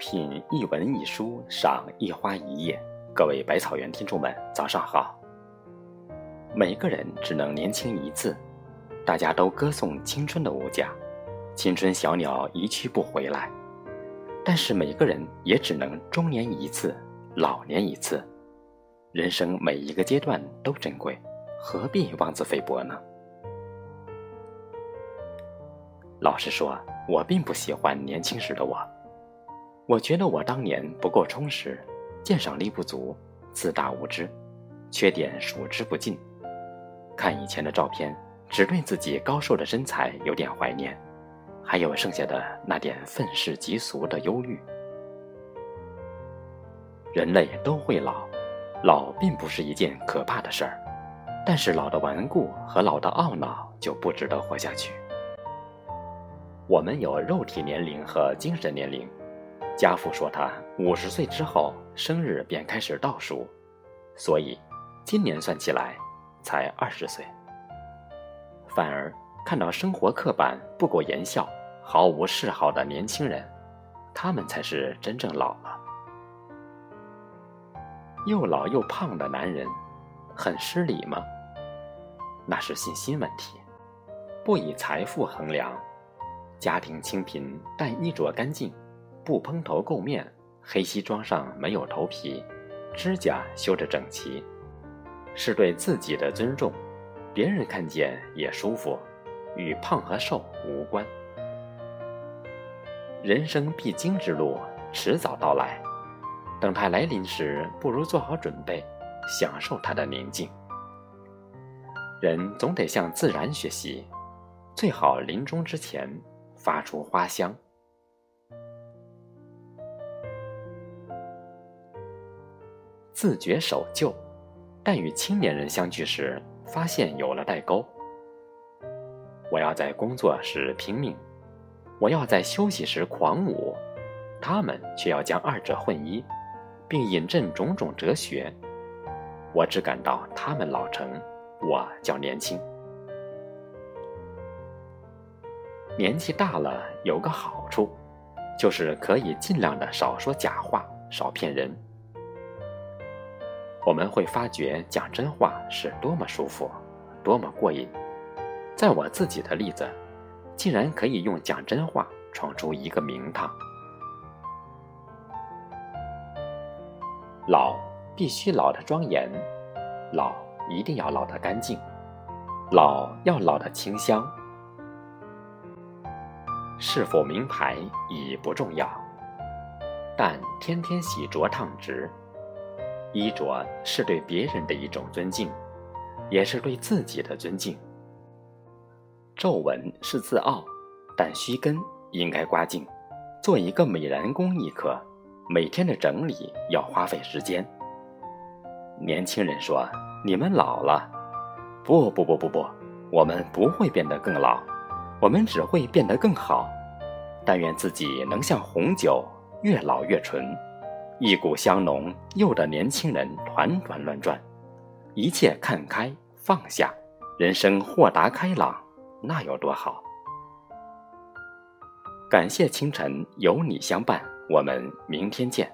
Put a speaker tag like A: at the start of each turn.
A: 品一文一书，赏一花一叶。各位百草园听众们，早上好。每个人只能年轻一次，大家都歌颂青春的无价，青春小鸟一去不回来。但是每个人也只能中年一次，老年一次。人生每一个阶段都珍贵，何必妄自菲薄呢？老实说，我并不喜欢年轻时的我。我觉得我当年不够充实，鉴赏力不足，自大无知，缺点数之不尽。看以前的照片，只对自己高瘦的身材有点怀念，还有剩下的那点愤世嫉俗的忧郁。人类都会老，老并不是一件可怕的事儿，但是老的顽固和老的懊恼就不值得活下去。我们有肉体年龄和精神年龄。家父说他五十岁之后生日便开始倒数，所以今年算起来才二十岁。反而看到生活刻板、不苟言笑、毫无嗜好的年轻人，他们才是真正老了。又老又胖的男人，很失礼吗？那是信心问题。不以财富衡量，家庭清贫但衣着干净。不蓬头垢面，黑西装上没有头皮，指甲修着整齐，是对自己的尊重，别人看见也舒服，与胖和瘦无关。人生必经之路，迟早到来，等它来临时，不如做好准备，享受它的宁静。人总得向自然学习，最好临终之前发出花香。自觉守旧，但与青年人相聚时，发现有了代沟。我要在工作时拼命，我要在休息时狂舞，他们却要将二者混一，并引证种种哲学。我只感到他们老成，我较年轻。年纪大了有个好处，就是可以尽量的少说假话，少骗人。我们会发觉讲真话是多么舒服，多么过瘾。在我自己的例子，竟然可以用讲真话闯出一个名堂。老必须老的庄严，老一定要老的干净，老要老的清香。是否名牌已不重要，但天天洗濯烫直。衣着是对别人的一种尊敬，也是对自己的尊敬。皱纹是自傲，但须根应该刮净。做一个美髯公亦可，每天的整理要花费时间。年轻人说：“你们老了。”不不不不不，我们不会变得更老，我们只会变得更好。但愿自己能像红酒，越老越纯。一股香浓，诱得年轻人团团乱转，一切看开放下，人生豁达开朗，那有多好？感谢清晨有你相伴，我们明天见。